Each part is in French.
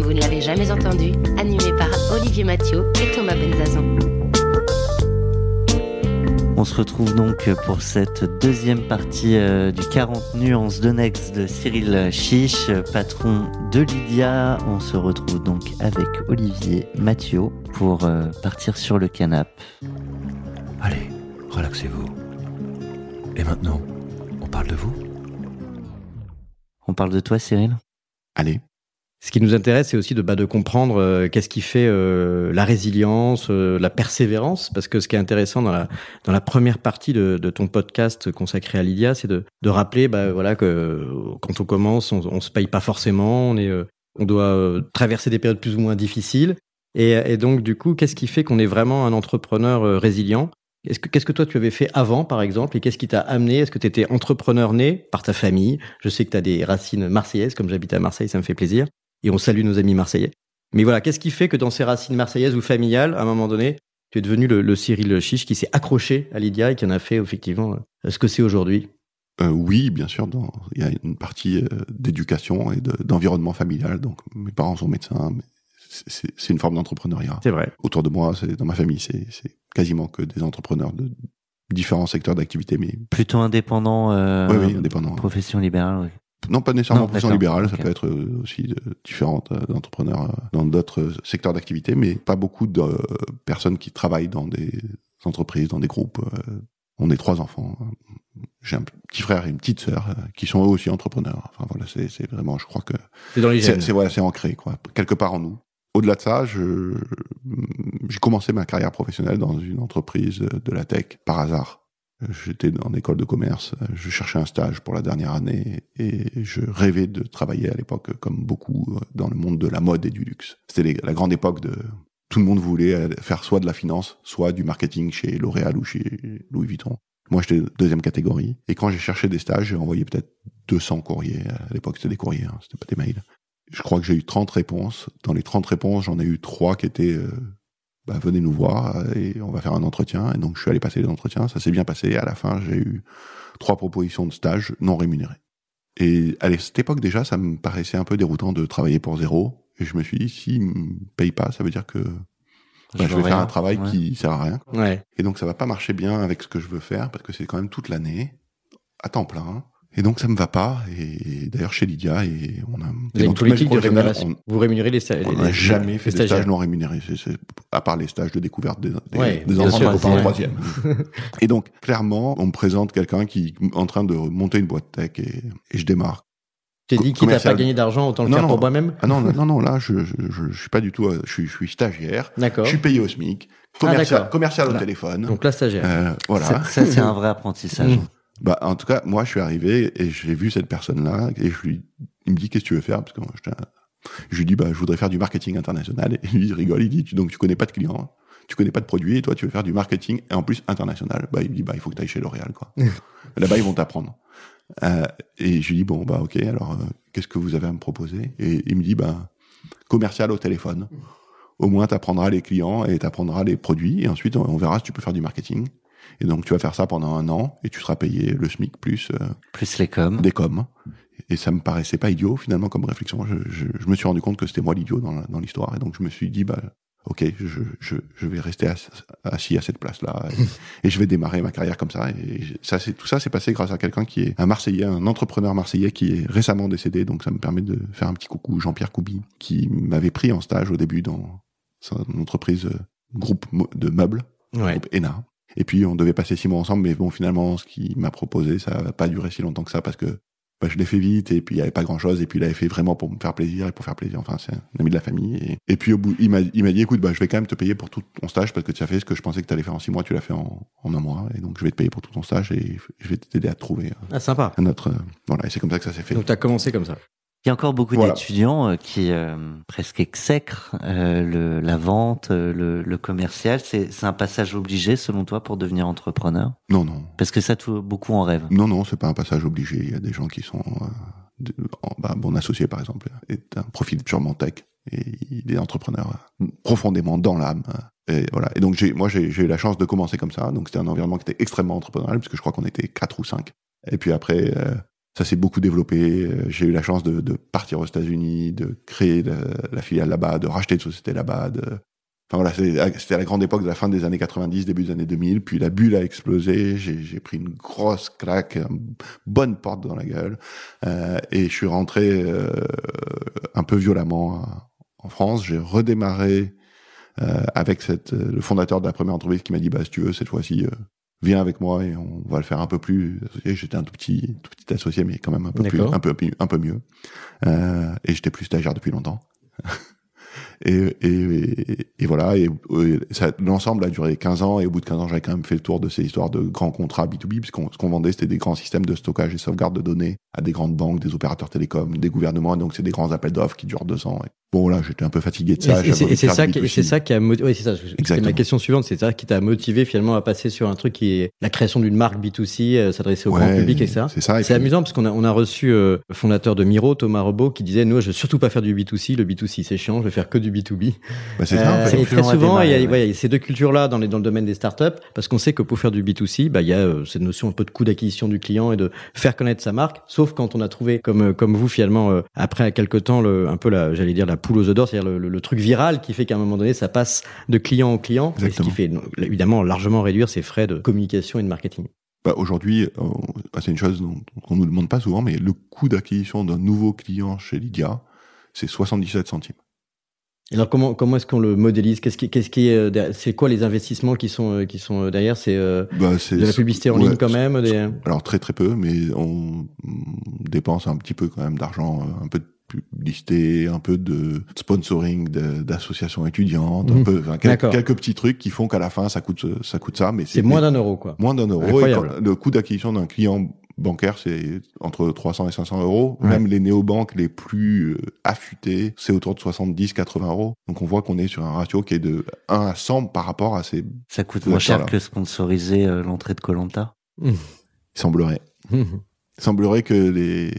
comme vous ne l'avez jamais entendu, animé par Olivier Mathieu et Thomas Benzazon. On se retrouve donc pour cette deuxième partie euh, du 40 nuances de Next de Cyril Chiche, patron de Lydia. On se retrouve donc avec Olivier Mathieu pour euh, partir sur le canapé. Allez, relaxez-vous. Et maintenant, on parle de vous? On parle de toi Cyril? Allez. Ce qui nous intéresse, c'est aussi de, bah, de comprendre euh, qu'est-ce qui fait euh, la résilience, euh, la persévérance, parce que ce qui est intéressant dans la, dans la première partie de, de ton podcast consacré à Lydia, c'est de, de rappeler bah, voilà, que quand on commence, on, on se paye pas forcément, on, est, on doit traverser des périodes plus ou moins difficiles. Et, et donc, du coup, qu'est-ce qui fait qu'on est vraiment un entrepreneur résilient? Qu'est-ce que, qu'est-ce que toi tu avais fait avant, par exemple, et qu'est-ce qui t'a amené? Est-ce que tu étais entrepreneur né par ta famille? Je sais que tu as des racines marseillaises, comme j'habite à Marseille, ça me fait plaisir et on salue nos amis marseillais. Mais voilà, qu'est-ce qui fait que dans ces racines marseillaises ou familiales, à un moment donné, tu es devenu le, le Cyril Chiche qui s'est accroché à Lydia et qui en a fait effectivement ce que c'est aujourd'hui? Euh, Oui, bien sûr. Dans, il y a une partie euh, d'éducation et de, d'environnement familial. Donc mes parents sont médecins, mais c'est, c'est une forme d'entrepreneuriat. C'est vrai. Autour de moi, c'est, dans ma famille, c'est, c'est quasiment que des entrepreneurs de différents secteurs d'activité, mais Plutôt indépendant, euh, oui, oui, indépendants. profession libérale. oui. Non, pas nécessairement profession libérale, ok. ça peut être euh, aussi de différentes euh, entrepreneurs euh, dans d'autres secteurs d'activité, mais pas beaucoup de personnes qui travaillent dans des entreprises, dans des groupes. On est trois enfants. J'ai un petit frère et une petite sœur qui sont eux aussi entrepreneurs. Enfin voilà, c'est vraiment, je crois que C'est c'est voilà, ancré quoi, quelque part en nous. Au-delà de ça, je j'ai commencé ma carrière professionnelle dans une entreprise de la tech par hasard. J'étais en école de commerce, je cherchais un stage pour la dernière année et je rêvais de travailler à l'époque comme beaucoup dans le monde de la mode et du luxe. C'était la grande époque de tout le monde voulait faire soit de la finance, soit du marketing chez L'Oréal ou chez Louis Vuitton. Moi, j'étais deuxième catégorie. Et quand j'ai cherché des stages, j'ai envoyé peut-être 200 courriers. À l'époque, c'était des courriers, hein, c'était pas des mails. Je crois que j'ai eu 30 réponses. Dans les 30 réponses, j'en ai eu trois qui étaient euh, bah, venez nous voir euh, et on va faire un entretien. Et donc, je suis allé passer les entretiens. Ça s'est bien passé. À la fin, j'ai eu trois propositions de stage non rémunérées. Et à cette époque, déjà, ça me paraissait un peu déroutant de travailler pour zéro. Et je me suis dit, s'ils me payent pas, ça veut dire que bah, je vais faire rien. un travail Ouais. qui sert à rien. Ouais. Et donc ça va pas marcher bien avec ce que je veux faire parce que c'est quand même toute l'année à temps plein. Et donc ça me va pas. Et d'ailleurs chez Lydia et on a Vous et une politique de rémunération. Vous rémunérez les, sta- On n'a jamais les fait de stagiaires. stage non rémunérés, c'est, c'est- à part les stages de découverte des, des, Ouais, des enfants sûr, de copains en troisième. et donc clairement, on me présente quelqu'un qui est en train de monter une boîte tech et, et je démarre. T'es dit qu'il t'a commercial. pas gagné d'argent, autant le Non, faire non. pour moi-même Ah non, non, non, là, je, je, je, je suis pas du tout, euh, je suis, je suis stagiaire, D'accord. je suis payé au SMIC, Ah, commercial, commercial au Voilà. téléphone. Donc là, stagiaire. Euh, voilà. Ça, ça, c'est un vrai apprentissage. Bah, en tout cas, moi, je suis arrivé et j'ai vu cette personne-là et je lui, il me dit, qu'est-ce que tu veux faire? Parce que moi, je lui dis, bah, je voudrais faire du marketing international. Et lui, il rigole, il dit, tu- donc, tu connais pas de clients, tu connais pas de produits et toi, tu veux faire du marketing et en plus international. Bah, il me dit, bah, il faut que tu ailles chez L'Oréal, quoi. Là-bas, ils vont t'apprendre. Euh, et je lui dis, bon, bah, ok, alors, euh, qu'est-ce que vous avez à me proposer? Et il me dit, bah, commercial au téléphone. Au moins, tu apprendras les clients et tu apprendras les produits et ensuite, on on verra si tu peux faire du marketing. Et donc, tu vas faire ça pendant un an et tu seras payé le SMIC plus euh, Plus les coms. des coms. Et ça me paraissait pas idiot finalement comme réflexion. Je, je, je me suis rendu compte que c'était moi l'idiot dans, dans l'histoire. Et donc, je me suis dit, bah, ok, je, je, je vais rester ass- assis à cette place-là et, et je vais démarrer ma carrière comme ça. Et ça, c'est tout ça, c'est passé grâce à quelqu'un qui est un Marseillais, un entrepreneur marseillais qui est récemment décédé. Donc, ça me permet de faire un petit coucou, Jean-Pierre Coubi, qui m'avait pris en stage au début dans son entreprise euh, groupe de meubles Ouais. groupe ENA. Et puis on devait passer six mois ensemble, mais bon finalement ce qu'il m'a proposé, ça n'a pas duré si longtemps que ça parce que bah, je l'ai fait vite et puis il y avait pas grand chose et puis il avait fait vraiment pour me faire plaisir et pour faire plaisir. Enfin c'est un ami de la famille et, et puis au bout il m'a dit écoute bah je vais quand même te payer pour tout ton stage parce que tu as fait ce que je pensais que tu allais faire en six mois, tu l'as fait en, en un mois et donc je vais te payer pour tout ton stage et je vais t'aider à te trouver Ah, sympa. un autre euh, voilà et c'est comme ça que ça s'est fait. Donc t'as commencé comme ça. Il y a encore beaucoup Voilà. d'étudiants euh, qui euh, presque exècrent euh, le, la vente, le, le commercial. C'est un passage obligé selon toi pour devenir entrepreneur? Non, non. Parce que ça, tout, beaucoup en rêvent. Non, non, c'est pas un passage obligé. Il y a des gens qui sont... euh, de- en- bah, mon associé, par exemple, est un profil purement tech. Et il est entrepreneur profondément dans l'âme. Et voilà. Et donc, j'ai, moi, j'ai, eu la chance de commencer comme ça. Donc, c'était un environnement qui était extrêmement entrepreneurial, puisque je crois qu'on était quatre ou cinq. Et puis après, ça s'est beaucoup développé. Euh, J'ai eu la chance de, partir aux États-Unis, de créer la, filiale là-bas, de racheter de société là-bas. Enfin voilà, c'était la grande époque de la fin des années 90, début des années 2000. Puis la bulle a explosé. J'ai pris une grosse claque, une bonne porte dans la gueule. Euh, et je suis rentré euh, un peu violemment en France. J'ai redémarré avec le fondateur de la première entreprise qui m'a dit bah si tu veux cette fois-ci viens avec moi et on va le faire un peu plus associé. J'étais un tout petit tout petit associé mais quand même un peu plus un peu un peu mieux. Euh, et j'étais plus stagiaire depuis longtemps. Et, et, et voilà, et, et l'ensemble a duré 15 ans, et au bout de 15 ans, j'avais quand même fait le tour de ces histoires de grands contrats B2B, puisqu'on ce qu'on vendait, c'était des grands systèmes de stockage et sauvegarde de données à des grandes banques, des opérateurs télécoms, des gouvernements, donc c'est des grands appels d'offres qui durent deux ans. Et bon, là, j'étais un peu fatigué de Et ça. et c'est ça, du qui- et B2C. c'est ça qui a motivé. Oui, c'est ça. C'était ma question suivante. C'est ça qui t'a motivé finalement à passer sur un truc qui est la création d'une marque B2C, euh, s'adresser au grand public, etc. C'est ça. et C'est amusant parce qu'on a, on a reçu euh, le fondateur de Miro, Thomas Robot, qui disait Nous, je veux surtout pas faire du B2C. Le B2C, c'est chiant. Je vais faire que du B2B. bah, c'est ça, en Euh, fait. et Plus très souvent, il y a, démarrer, ouais. ouais, il y a ces deux cultures-là dans, les, dans le domaine des startups, parce qu'on sait que pour faire du B2C, bah, il y a euh, cette notion un peu de coût d'acquisition du client et de faire connaître sa marque. Sauf quand on a trouvé, comme euh, comme vous finalement, euh, après à quelque temps, le, un peu la, j'allais dire la poule aux œufs d'or, c'est-à-dire le, le- le truc viral qui fait qu'à un moment donné, ça passe de client en client, et ce qui fait évidemment largement réduire ses frais de communication et de marketing. Bah, aujourd'hui, c'est une chose dont on nous demande pas souvent, mais le coût d'acquisition d'un nouveau client chez Lydia, c'est 77 centimes. Et alors comment comment est-ce qu'on le modélise? Qu'est-ce qui qu'est-ce qui est euh, c'est quoi les investissements qui sont euh, qui sont euh, derrière? C'est euh, Bah, de la publicité en ouais, ligne quand même. Des... Alors très très peu, mais on dépense un petit peu quand même d'argent, un peu de publicité, un peu de sponsoring d'associations étudiantes, un Mhm. peu, enfin, quelques petits trucs qui font qu'à la fin ça coûte ça coûte ça, mais C'est moins d'un euro quoi. moins d'un euro. Et Incroyable. quand- le coût d'acquisition d'un client bancaire, c'est entre 300 et 500 euros. Ouais. Même les néobanques les plus euh, affûtés, c'est autour de 70, 80 euros. Donc on voit qu'on est sur un ratio qui est de 1 à 100 par rapport à ces, il Ça coûte moins cher que sponsoriser euh, l'entrée de Colanta. semblerait. Il semblerait que les,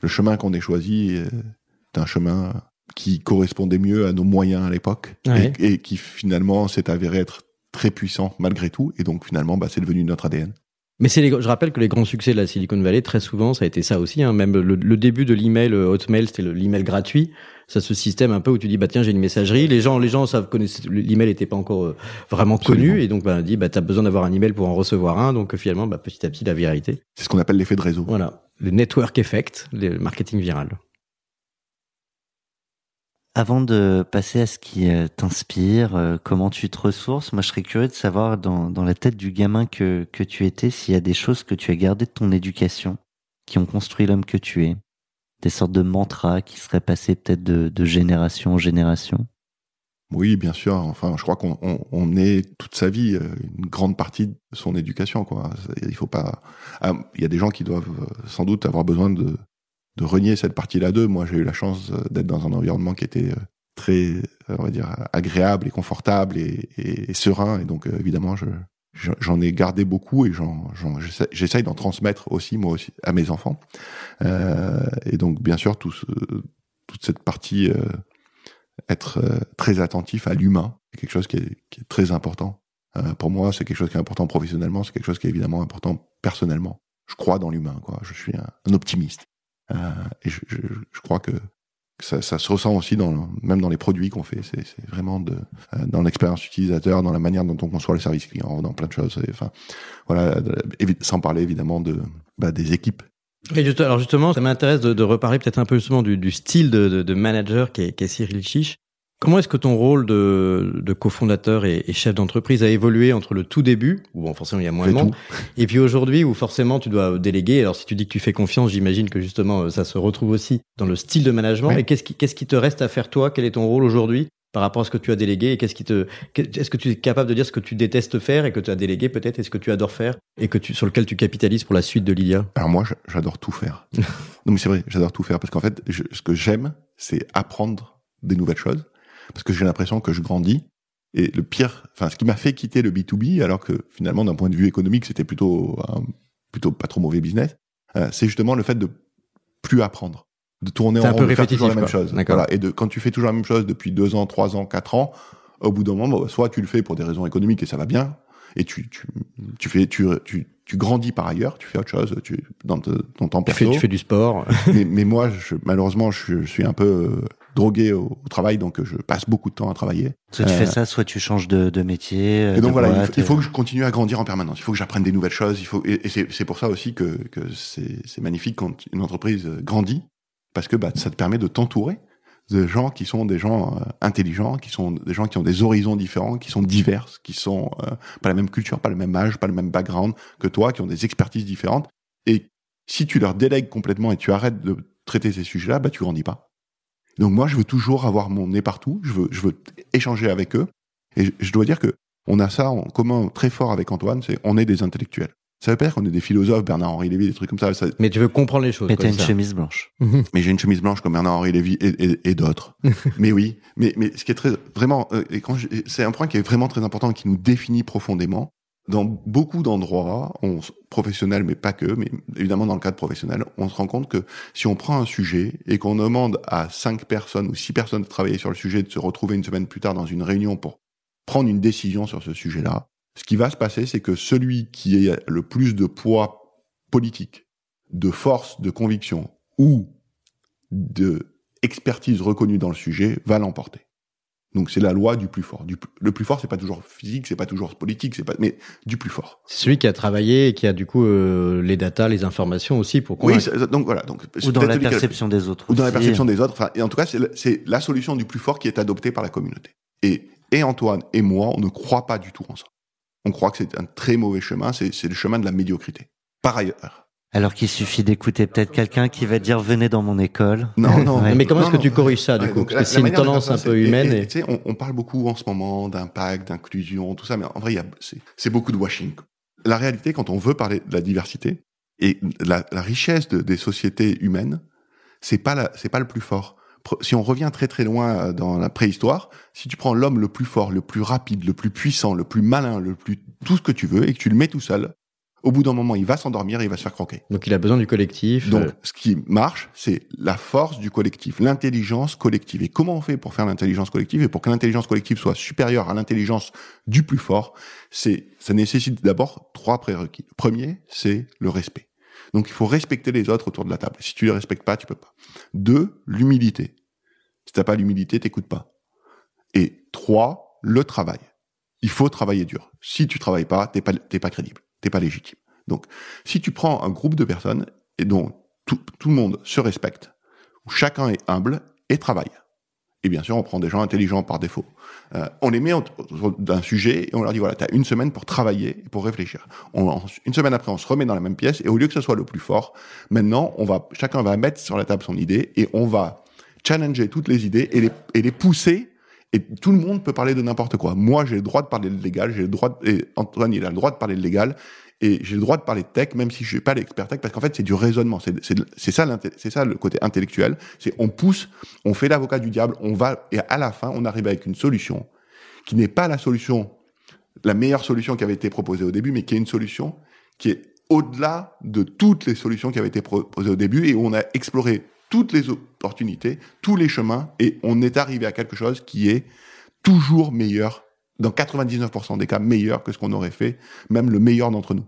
le chemin qu'on ait choisi est un chemin qui correspondait mieux à nos moyens à l'époque Ouais. et, et qui finalement s'est avéré être très puissant malgré tout. Et donc finalement, bah, c'est devenu notre ADN. Mais c'est les, je rappelle que les grands succès de la Silicon Valley, très souvent, ça a été ça aussi. Hein. Même le, le début de l'email euh, Hotmail, c'était le- l'email gratuit. Ça, ce système un peu où tu dis bah tiens j'ai une messagerie. Les gens, les gens savent connaître. L'email n'était pas encore euh, vraiment Absolument. connu et donc bah dit bah t'as besoin d'avoir un email pour en recevoir un. Donc euh, finalement bah petit à petit la viralité. C'est ce qu'on appelle l'effet de réseau. Voilà, le network effect, le marketing viral. Avant de passer à ce qui euh, t'inspire, euh, comment tu te ressources, moi je serais curieux de savoir dans, la tête du gamin que, tu étais s'il y a des choses que tu as gardées de ton éducation qui ont construit l'homme que tu es, des sortes de mantras qui seraient passés peut-être de, génération en génération. Oui, bien sûr. Enfin, je crois qu'on on, on est toute sa vie euh, une grande partie de son éducation. Quoi. Il faut pas. Ah, Il y a des gens qui doivent sans doute avoir besoin de de renier cette partie-là d'eux. Moi, j'ai eu la chance euh, d'être dans un environnement qui était euh, très, euh, on va dire, agréable et confortable et, serein. Et donc, évidemment, je je- j'en ai gardé beaucoup et j'essaye d'en transmettre aussi moi aussi à mes enfants. Euh, et donc, bien sûr, tout ce- toute cette partie euh, être très attentif à l'humain, c'est quelque chose qui est, qui est très important. Pour moi, c'est quelque chose qui est important professionnellement, c'est quelque chose qui est évidemment important personnellement. Je crois dans l'humain, quoi. Je suis un optimiste. Euh, et je, je, je crois que ça, ça se ressent aussi dans même dans les produits qu'on fait. C'est vraiment de euh, dans l'expérience utilisateur, dans la manière dont on conçoit le service client, dans plein de choses. Enfin, voilà, sans parler évidemment de bah, des équipes. Et juste- alors justement, ça m'intéresse de, de reparler peut-être un peu justement du, du style de, de, de manager qu'est qu'est Cyril Chiche. Comment est-ce que ton rôle de, de cofondateur et, et chef d'entreprise a évolué entre le tout début, où bon, forcément il y a moins de monde, et puis aujourd'hui où forcément tu dois déléguer? Alors si tu dis que tu fais confiance, j'imagine que justement ça se retrouve aussi dans le style de management. Ouais. Et qu'est-ce qui, qu'est-ce qui te reste à faire toi? Quel est ton rôle aujourd'hui par rapport à ce que tu as délégué? Et qu'est-ce qui te, est-ce que tu es capable de dire ce que tu détestes faire et que tu as délégué peut-être, et ce que tu adores faire et que tu, sur lequel tu capitalises pour la suite de Lydia? Alors moi, j'adore tout faire. non mais c'est vrai, j'adore tout faire parce qu'en fait, ce que j'aime, c'est apprendre des nouvelles choses parce que j'ai l'impression que je grandis. Et le pire, enfin, ce qui m'a fait quitter le B2B, alors que finalement, d'un point de vue économique, c'était plutôt, plutôt pas trop mauvais business, euh, c'est justement le fait de plus apprendre, de tourner en rond, de faire toujours la même chose. Voilà. Et de, quand tu fais toujours la même chose depuis deux ans, trois ans, quatre ans, au bout d'un moment, soit tu le fais pour des raisons économiques et ça va bien, et tu, tu, tu fais, tu, tu, tu grandis par ailleurs, tu fais autre chose, tu, dans ton temps perso. Tu fais, tu fais du sport. mais, mais, moi, je, malheureusement, je, je, suis un peu euh, drogué au, travail, donc je passe beaucoup de temps à travailler. Soit tu fais euh, ça, soit tu changes de, de métier. Et donc voilà, il, faut, que je continue à grandir en permanence. Il faut que j'apprenne des nouvelles choses. Il faut, et, et c'est pour ça aussi que, que c'est magnifique quand une entreprise grandit, parce que bah, ça te permet de t'entourer de gens qui sont des gens euh, intelligents, qui sont des gens qui ont des horizons différents, qui sont divers, qui sont euh, pas la même culture, pas le même âge, pas le même background que toi, qui ont des expertises différentes. Et si tu leur délègues complètement et tu arrêtes de traiter ces sujets-là, bah tu grandis pas. Donc moi, je veux toujours avoir mon nez partout. Je veux, je veux échanger avec eux. Et je dois dire que on a ça en commun très fort avec Antoine, c'est on est des intellectuels. Ça veut pas dire qu'on est des philosophes, Bernard-Henri Lévy, des trucs comme ça, Mais tu veux comprendre les choses. Mais t'as une chemise blanche. mais j'ai une chemise blanche comme Bernard-Henri Lévy et, et, et d'autres. mais oui, mais, mais ce qui est très, vraiment, euh, c'est un point qui est vraiment très important et qui nous définit profondément. Dans beaucoup d'endroits, on, professionnels, mais pas que, mais évidemment dans le cadre professionnel, on se rend compte que si on prend un sujet et qu'on demande à cinq personnes ou six personnes de travailler sur le sujet, de se retrouver une semaine plus tard dans une réunion pour prendre une décision sur ce sujet-là, ce qui va se passer, c'est que celui qui a le plus de poids politique, de force, de conviction ou de expertise reconnue dans le sujet va l'emporter. Donc c'est la loi du plus fort. le plus fort, c'est pas toujours physique, c'est pas toujours politique, c'est pas, mais du plus fort. C'est celui qui a travaillé et qui a du coup euh, les datas, les informations aussi pour. Oui, donc voilà. Donc ou dans la perception des autres. Ou dans la perception des autres. Enfin, et en tout cas, c'est la solution du plus fort qui est adoptée par la communauté. Et et Antoine et moi, on ne croit pas du tout en ça on croit que c'est un très mauvais chemin, c'est le chemin de la médiocrité. Par ailleurs. Alors qu'il suffit d'écouter peut-être quelqu'un qui va dire venez dans mon école. Non, non. Mais comment est-ce que tu corriges ça du coup Parce que c'est une tendance un peu humaine. Et, Tu sais, on, parle beaucoup en ce moment d'impact, d'inclusion, tout ça, mais en vrai, c'est beaucoup de washing. La réalité, quand on veut parler de la diversité et la, la richesse de, des sociétés humaines, c'est pas c'est pas le plus fort si on revient très très loin euh, dans la préhistoire, si tu prends l'homme le plus fort, le plus rapide, le plus puissant, le plus malin, le plus tout ce que tu veux et que tu le mets tout seul, au bout d'un moment, il va s'endormir et il va se faire croquer. Donc il a besoin du collectif. Donc euh. ce qui marche, c'est la force du collectif, l'intelligence collective. Et comment on fait pour faire l'intelligence collective et pour que l'intelligence collective soit supérieure à l'intelligence du plus fort C'est ça nécessite d'abord trois prérequis. Le premier, c'est le respect. Donc il faut respecter les autres autour de la table. Si tu les respectes pas, tu peux pas. Deux, l'humilité. Si t'as pas l'humilité, t'écoutes pas. Et trois, le travail. Il faut travailler dur. Si tu travailles pas, t'es pas, t'es pas crédible. Pas légitime. Donc, si tu prends un groupe de personnes et dont tout, tout le monde se respecte, où chacun est humble et travaille, et bien sûr, on prend des gens intelligents par défaut. Euh, on les met d'un sujet et on leur dit voilà, tu as une semaine pour travailler et pour réfléchir. Une semaine après, on se remet dans la même pièce et au lieu que ce soit le plus fort, maintenant, on va, chacun va mettre sur la table son idée et on va challenger toutes les idées et les, et les pousser. Et tout le monde peut parler de n'importe quoi. Moi, j'ai le droit de parler de légal, j'ai le droit, et Antoine, il a le droit de parler de légal, et j'ai le droit de parler de tech, même si je suis pas l'expert tech, parce qu'en fait, c'est du raisonnement. C'est ça, c'est ça le côté intellectuel. C'est on pousse, on fait l'avocat du diable, on va, et à la fin, on arrive avec une solution qui n'est pas la solution, la meilleure solution qui avait été proposée au début, mais qui est une solution qui est au-delà de toutes les solutions qui avaient été proposées au début et où on a exploré toutes les opportunités, tous les chemins, et on est arrivé à quelque chose qui est toujours meilleur dans 99% des cas, meilleur que ce qu'on aurait fait, même le meilleur d'entre nous.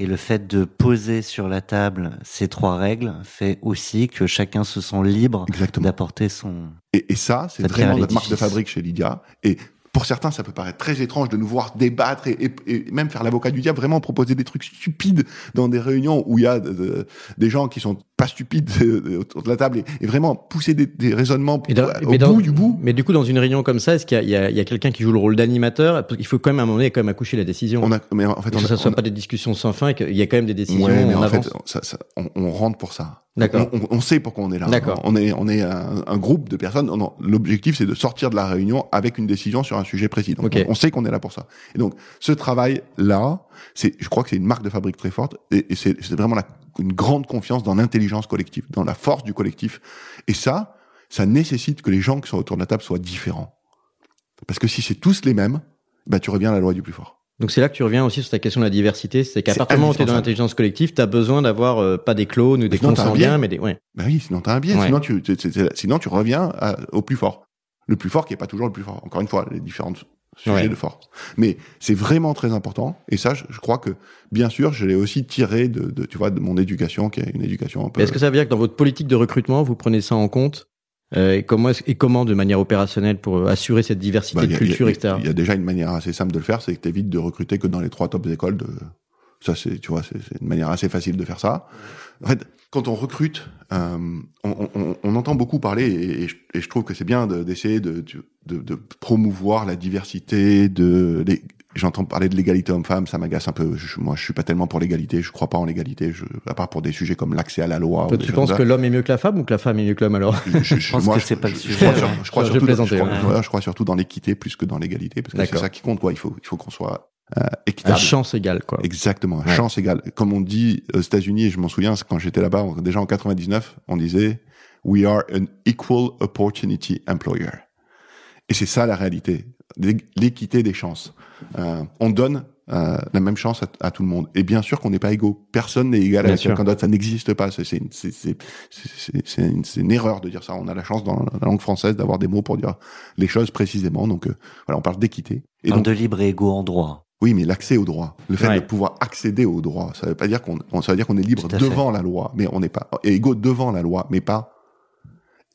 Et le fait de poser sur la table ces trois règles fait aussi que chacun se sent libre d'apporter son. Et, et ça, c'est vraiment notre marque de fabrique chez Lydia. Et pour certains, ça peut paraître très étrange de nous voir débattre et, et, même faire l'avocat du diable, vraiment proposer des trucs stupides dans des réunions où il y a des gens qui sont pas stupide euh, autour de la table et, et vraiment pousser des, des raisonnements dans- au dans- bout du bout. Mais du coup, dans une réunion comme ça, est-ce qu'il y a, a- a quelqu'un qui joue le rôle d'animateur? Il faut quand même à un moment donné quand même accoucher la décision. On a, mais en fait, que on a, ça soit on a- pas des discussions sans fin, et qu'il y a quand même des décisions Ouais, mais en, avance. fait, ça, ça- on, on rentre pour ça. D'accord. On, on- sait pourquoi on est là. D'accord. On est, on est un, un groupe de personnes. L'objectif, c'est de sortir de la réunion avec une décision sur un sujet précis. Donc, on, sait qu'on est là pour ça. Et donc, ce travail-là, c'est, je crois que c'est une marque de fabrique très forte. Et, et c'est vraiment la- une grande confiance dans l'intelligence collective, dans la force du collectif. Et ça, ça nécessite que les gens qui sont autour de la table soient différents. Parce que si c'est tous les mêmes, bah, tu reviens à la loi du plus fort. Donc c'est là que tu reviens aussi sur ta question de la diversité, c'est qu'à partir du moment où tu es dans l'intelligence collective, tu as besoin d'avoir euh, pas des clones ou des consanguins, mais des... Ouais. Ben oui, sinon t'as un biais. Ouais. Sinon tu, sinon tu reviens à- au plus fort. Le plus fort qui est pas toujours le plus fort. Encore une fois, les différents Ouais. de force. Mais c'est vraiment très important. Et ça, je, je crois que, bien sûr, je l'ai aussi tiré de, de, tu vois, de mon éducation, qui est une éducation un peu. Est-ce que ça veut dire que dans votre politique de recrutement, vous prenez ça en compte euh, et, comment est-ce- et comment de manière opérationnelle pour euh, assurer cette diversité Bah, de a- culture, a- etc. Il y a déjà une manière assez simple de le faire, c'est que tu évites de recruter que dans les trois tops écoles. De... Ça, c'est, tu vois, c'est une manière assez facile de faire ça. En fait, quand on recrute, euh, on, on- on entend beaucoup parler, et, et je, et je trouve que c'est bien de- d'essayer de, de, de promouvoir la diversité, de les- J'entends parler de l'égalité homme-femme, ça m'agace un peu. Je- moi, je suis pas tellement pour l'égalité. Je crois pas en l'égalité. Je, à part pour des sujets comme l'accès à la loi. Toi, tu penses que l'homme est mieux que la femme ou que la femme est mieux que l'homme alors Je, je- Je pense moi, que c'est pas le je sujet, crois, sur- je crois Je surtout, dans l'équité plus que dans l'égalité, parce que c'est ça qui compte. Quoi. Il faut, il faut qu'on soit euh, À équitable. chance égale, quoi. Exactement, Ouais. chance égale. Comme on dit aux États-Unis, et je m'en souviens, c'est quand j'étais là-bas, déjà en 99, on disait We are an equal opportunity employer. Et c'est ça la réalité, l'é- l'équité des chances. Euh, on donne euh, la même chance à, à tout le monde. Et bien sûr qu'on n'est pas égaux. Personne n'est égal Bien à quelqu'un d'autre. Ça n'existe pas. C'est une, une, une erreur de dire ça. On a la chance dans la langue française d'avoir des mots pour dire les choses précisément. Donc euh, voilà, on parle d'équité. Et donc, de libre et égaux en droit. oui, mais l'accès au droit, le fait Ouais. de pouvoir accéder au droit, ça veut pas dire qu'on, on- ça veut dire qu'on est libre fait. devant la loi, mais on n'est pas égaux devant la loi, mais pas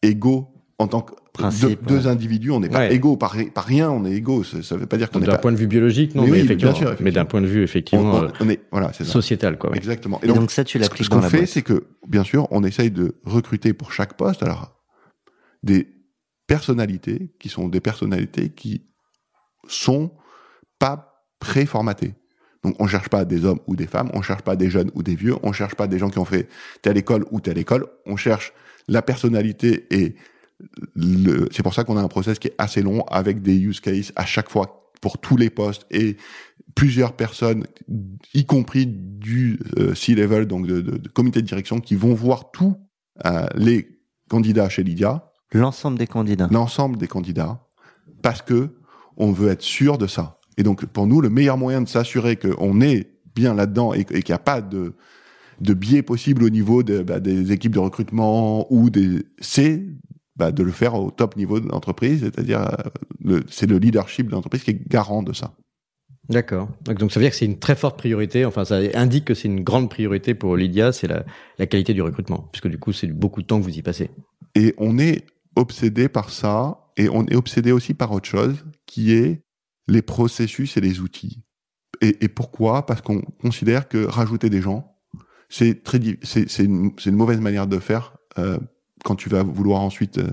égaux en tant que Principe, deux, individus, on n'est pas Ouais. égaux par, ri- par rien, on est égaux. Ça, ça veut pas dire qu'on n'est D'un pas. point de vue biologique, non, Mais mais, oui, bien effectivement, mais d'un point de vue effectivement on- euh, on est voilà, sociétal, quoi. ouais. Exactement. Et donc, ça, tu ce- l'appliques ce qu'on fait, c'est que bien sûr, on essaye de recruter pour chaque poste alors des personnalités qui sont des personnalités qui sont pas préformatées. Donc on cherche pas des hommes ou des femmes, on cherche pas des jeunes ou des vieux, on cherche pas des gens qui ont fait telle école ou telle école, on cherche la personnalité et c'est pour ça qu'on a un process qui est assez long avec des use cases à chaque fois pour tous les postes et plusieurs personnes, y compris du euh, C-level, donc de, de- de comité de direction, qui vont voir tous euh, les candidats chez Lydia, L'ensemble des candidats. l'ensemble des candidats, parce que on veut être sûr de ça. Et donc, pour nous, le meilleur moyen de s'assurer qu'on est bien là-dedans et, et qu'il n'y a pas de, de biais possible au niveau de, bah, des équipes de recrutement ou des, c'est bah, de le faire au top niveau de l'entreprise, c'est-à-dire euh, le, c'est le leadership de l'entreprise qui est garant de ça. D'accord. Donc, ça veut dire que c'est une très forte priorité. Enfin, ça indique que c'est une grande priorité pour Lydia, c'est la, la qualité du recrutement, puisque du coup, c'est beaucoup de temps que vous y passez. Et on est obsédé par ça, et on est obsédé aussi par autre chose, qui est les processus et les outils. Et, et pourquoi? Parce qu'on considère que rajouter des gens, c'est très, c'est une, c'est une mauvaise manière de faire euh, quand tu vas vouloir ensuite euh,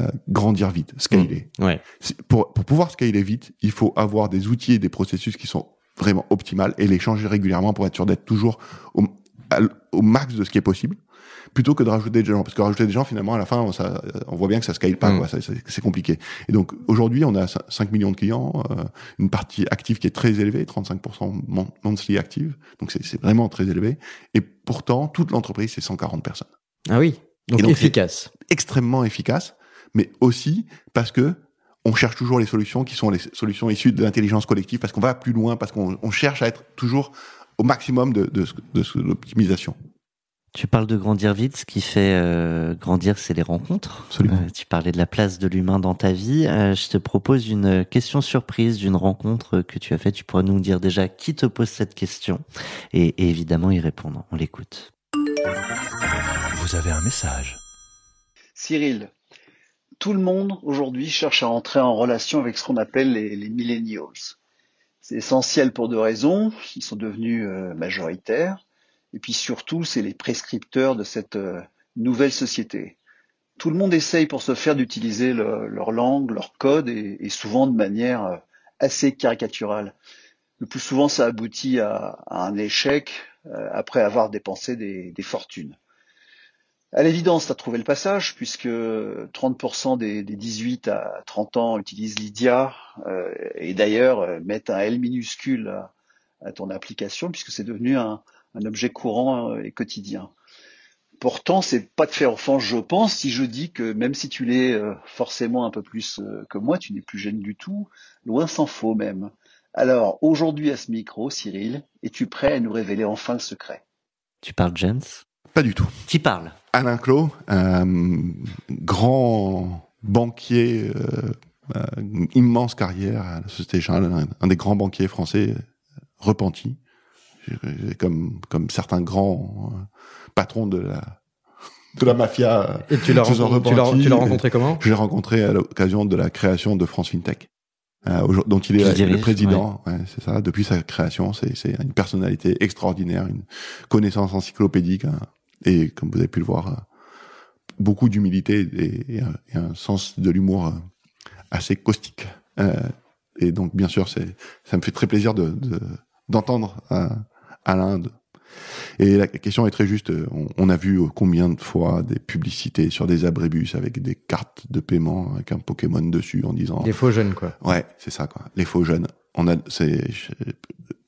euh, grandir vite, scaler. Ouais. C'est- Pour, pour pouvoir scaler vite, il faut avoir des outils et des processus qui sont vraiment optimales et les changer régulièrement pour être sûr d'être toujours au, au max de ce qui est possible plutôt que de rajouter des gens parce que rajouter des gens finalement à la fin ça, on voit bien que ça scale pas Mm. ça- c'est compliqué et donc aujourd'hui on a cin- 5 millions de clients euh, une partie active qui est très élevée 35% mon- monthly active donc c'est c'est vraiment très élevé et pourtant toute l'entreprise c'est 140 personnes Ah oui. Donc, efficace. extrêmement efficace, mais aussi parce que on cherche toujours les solutions qui sont les solutions issues de l'intelligence collective, parce qu'on va plus loin, parce qu'on on cherche à être toujours au maximum de, de, l'optimisation. Tu parles de grandir vite, ce qui fait euh, grandir, c'est les rencontres. Absolument. Euh, tu parlais de la place de l'humain dans ta vie. Euh, je te propose une question surprise d'une rencontre que tu as faite. Tu pourras nous dire déjà qui te pose cette question et, et évidemment y répondre. On l'écoute. Vous avez un message. Cyril, tout le monde aujourd'hui cherche à entrer en relation avec ce qu'on appelle les, millennials. C'est essentiel pour deux raisons. Ils sont devenus euh, majoritaires Et puis surtout, c'est les prescripteurs de cette euh, nouvelle société. Tout le monde essaye pour se faire d'utiliser leur langue, leur code, et, souvent de manière euh, assez caricaturale. Le plus souvent, ça aboutit à, un échec après avoir dépensé des, fortunes. À l'évidence, tu as trouvé le passage, puisque 30% des, 18 à 30 ans utilisent Lydia, et d'ailleurs mettent un L minuscule à ton application, puisque c'est devenu un, objet courant euh, et quotidien. Pourtant, c'est pas de faire offense, je pense, si je dis que même si tu l'es euh, forcément un peu plus euh, que moi, tu n'es plus jeune du tout, loin s'en faut même. Alors, aujourd'hui à ce micro, Cyril, es-tu prêt à nous révéler enfin le secret? Tu parles Jens Pas du tout. Qui parle? Alain Clos, grand banquier, immense carrière à la Société Générale, un des grands banquiers français repenti, comme comme certains grands euh, patrons de la de la mafia. Et tu l'as rencontré comment? Je l'ai rencontré à l'occasion de la création de France FinTech, euh, dont il est le président. Ouais. c'est ça. Depuis sa création, c'est c'est une personnalité extraordinaire, une connaissance encyclopédique et comme vous avez pu le voir, euh, beaucoup d'humilité et, un, sens de l'humour euh, assez caustique. et donc, bien sûr, c'est ça me fait très plaisir de, de d'entendre l'Inde. Et la question est très juste. On, a vu combien de fois des publicités sur des abribus avec des cartes de paiement avec un Pokémon dessus en disant. Les faux jeunes, quoi. Ouais, c'est ça, quoi. Les faux jeunes. On a, c'est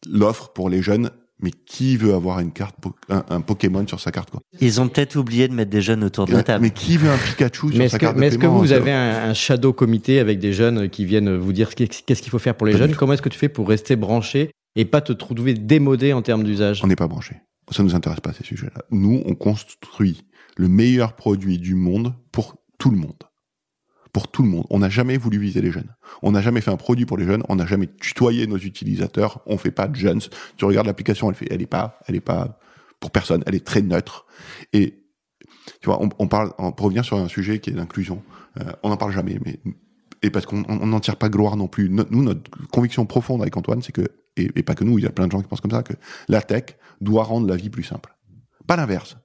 l'offre pour les jeunes. Mais qui veut avoir une carte, un, Pokémon sur sa carte, quoi? Ils ont peut-être oublié de mettre des jeunes autour de la table. Mais qui veut un Pikachu sur sa carte Mais est-ce que vous, avez un, shadow comité avec des jeunes qui viennent vous dire qu'est-ce qu'il faut faire pour les jeunes? Comment est-ce que tu fais pour rester branché et pas te trouver démodé en termes d'usage? On n'est pas branché. Ça nous intéresse pas ces sujets-là. Nous, on construit le meilleur produit du monde pour tout le monde. Pour tout le monde. On n'a jamais voulu viser les jeunes. On n'a jamais fait un produit pour les jeunes. On n'a jamais tutoyé nos utilisateurs. On fait pas de jeunes. Tu regardes l'application, elle fait, elle est pas, elle est pas pour personne. Elle est très neutre. Et tu vois, on, parle, on revient sur un sujet qui est l'inclusion. Euh, on n'en parle jamais, mais et parce qu'on n'en tire pas gloire non plus. nous, notre conviction profonde avec Antoine, c'est que, et, pas que nous, il y a plein de gens qui pensent comme ça, que la tech doit rendre la vie plus simple. Pas l'inverse.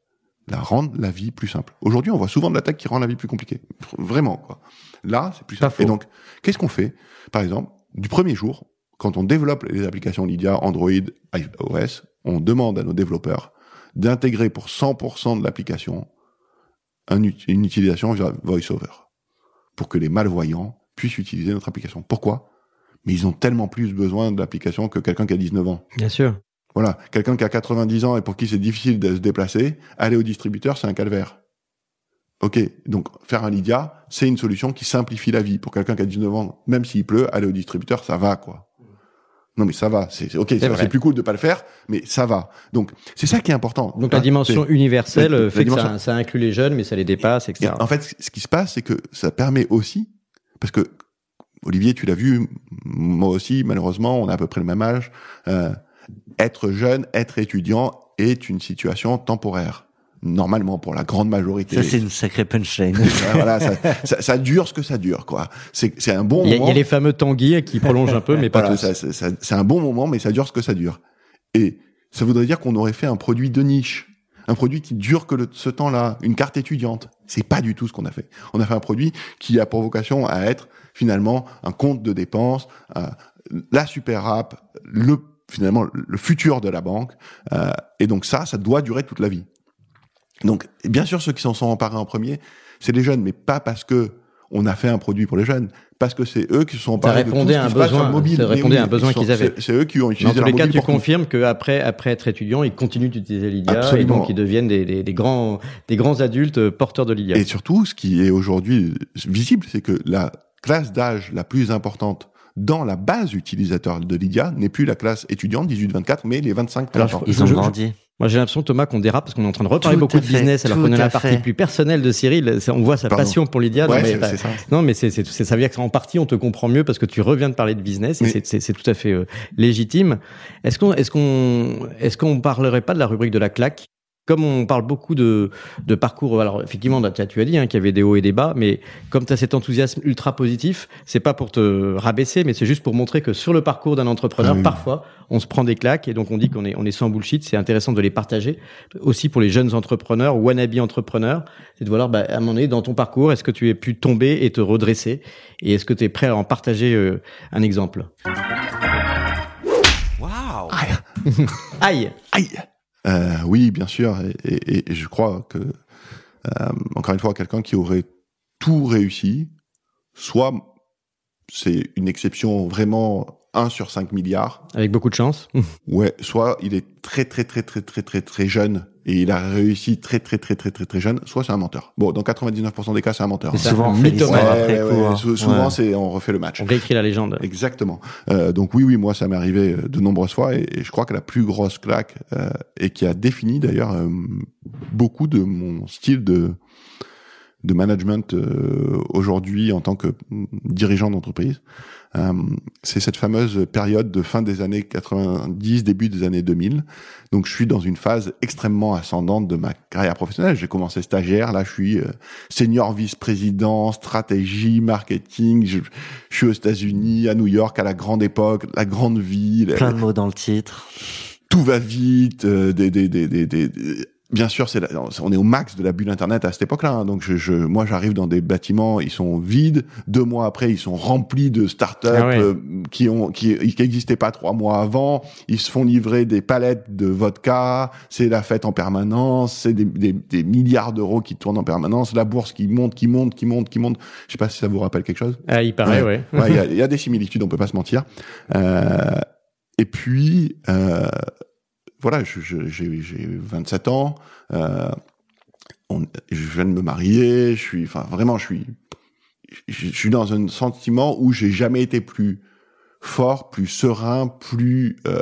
La rendre la vie plus simple. Aujourd'hui, on voit souvent de la tech qui rend la vie plus compliquée. Vraiment, quoi. Là, c'est plus simple. Et donc, qu'est-ce qu'on fait? Par exemple, du premier jour, quand on développe les applications Lydia, Android, iOS, on demande à nos développeurs d'intégrer pour 100% de l'application une utilisation via VoiceOver pour que les malvoyants puissent utiliser notre application. Pourquoi? Mais ils ont tellement plus besoin de l'application que quelqu'un qui a 19 ans. Bien sûr. Voilà, quelqu'un qui a 90 ans et pour qui c'est difficile de se déplacer, aller au distributeur, c'est un calvaire. Ok, donc faire un Lydia, c'est une solution qui simplifie la vie. Pour quelqu'un qui a 19 ans, même s'il pleut, aller au distributeur, ça va, quoi. Non mais ça va, c'est ok, c'est plus cool de pas le faire, mais ça va. Donc c'est ça qui est important. Donc la dimension universelle fait que ça, ça, inclut les jeunes, mais ça les dépasse, etc. en fait, ce qui se passe, c'est que ça permet aussi parce que Olivier, tu l'as vu, moi aussi, malheureusement, on a à peu près le même âge. Euh, être jeune, être étudiant est une situation temporaire. Normalement, pour la grande majorité. Ça, c'est une sacrée punchline. voilà, ça, ça, ça, dure ce que ça dure, quoi. C'est, c'est un bon il y, moment. Il y a les fameux tanguis qui prolongent un peu, mais pas voilà, tous. C'est un bon moment, mais ça dure ce que ça dure. Et ça voudrait dire qu'on aurait fait un produit de niche un produit qui dure que le, ce temps-là, une carte étudiante. C'est pas du tout ce qu'on a fait. On a fait un produit qui a pour vocation à être finalement un compte de dépenses, euh, la super app, le finalement le futur de la banque. Euh, et donc ça, ça doit durer toute la vie. Donc bien sûr, ceux qui s'en sont emparés en premier, c'est les jeunes, mais pas parce que on a fait un produit pour les jeunes, parce que c'est eux qui se sont emparés de tout ce qui un besoin, mobile. Ça répondait à un besoin qu'ils avaient. C'est eux qui ont utilisé Dans tous les cas, tu confirmes qu'après après être étudiant, ils continuent d'utiliser Lydia Absolument. et donc ils deviennent des, des, des, grands des grands adultes euh, porteurs de Lydia. Et surtout, ce qui est aujourd'hui visible, c'est que la classe d'âge la plus importante dans la base utilisateur de Lydia n'est plus la classe étudiante 18-24, mais les 25-30 ans. Ils ont grandi. Moi, j'ai l'impression, Thomas, qu'on dérape parce qu'on est en train de reparler beaucoup de business, alors qu'on est la partie plus personnelle de Cyril. On voit sa passion pour Lydia. Ouais, non, mais, ça. non, mais c'est, c'est, ça veut dire qu'en partie, on te comprend mieux parce que tu reviens de parler de business et c'est, c'est, tout à fait euh, légitime. Est-ce qu'on, est-ce qu'on, est-ce qu'on parlerait pas de la rubrique de la claque? Comme on parle beaucoup de, de parcours, alors effectivement, tu as dit hein, qu'il y avait des hauts et des bas, mais comme tu as cet enthousiasme ultra positif, c'est pas pour te rabaisser, mais c'est juste pour montrer que sur le parcours d'un entrepreneur, Ah oui. parfois, on se prend des claques et donc on dit qu'on est, on est sans bullshit. C'est intéressant de les partager aussi pour les jeunes entrepreneurs, wannabe entrepreneurs, c'est de voir, bah, à un moment donné, dans ton parcours, est-ce que tu as pu tomber et te redresser et est-ce que tu es prêt à en partager euh, un exemple? Waouh. Aïe. Aïe Euh, Oui, bien sûr. Et, et- et je crois que, euh, encore une fois, quelqu'un qui aurait tout réussi, soit c'est une exception vraiment 1 sur 5 milliards, Avec beaucoup de chance. ouais, soit il est très très très très très très très jeune et il a réussi très très très très très très jeune, soit c'est un menteur. Bon, dans 99% des cas, c'est un menteur. C'est souvent un fait mythomane. l'histoire Ouais, après ouais, coup, ouais. hein. Sou- Souvent, Ouais. c'est on refait le match. On réécrit la légende. Exactement. Euh, donc oui, oui, moi, ça m'est arrivé euh, de nombreuses fois et, et je crois que la plus grosse claque euh, et qui a défini d'ailleurs euh, beaucoup de mon style de de management euh, aujourd'hui en tant que mm, dirigeant d'entreprise, euh, c'est cette fameuse période de fin des années 90, début des années 2000. Donc je suis dans une phase extrêmement ascendante de ma carrière professionnelle. J'ai commencé stagiaire, là je suis euh, senior vice-président, stratégie, marketing. Je, je suis aux États-Unis, à New York, à la grande époque, la grande ville. Plein de mots dans le titre. Tout va vite. euh, des, des, des- des- Bien sûr, c'est la- on est au max de la bulle Internet à cette époque-là. hein. Donc, je, je, moi, j'arrive dans des bâtiments, ils sont vides. Deux mois après, ils sont remplis de startups Ah ouais. euh, qui ont qui qui n'existaient pas trois mois avant. Ils se font livrer des palettes de vodka. C'est la fête en permanence. C'est des, des, des milliards d'euros qui tournent en permanence. La bourse qui monte, qui monte, qui monte, qui monte. Je sais pas si ça vous rappelle quelque chose. Ah, il paraît, ouais. Ouais, il y a- y, a des similitudes, on peut pas se mentir. Euh, et puis, euh, voilà, je- je- j'ai j'ai 27 ans. Euh, on- je viens de me marier. Je suis, enfin, vraiment, je suis, je, je suis dans un sentiment où j'ai jamais été plus fort, plus serein, plus euh,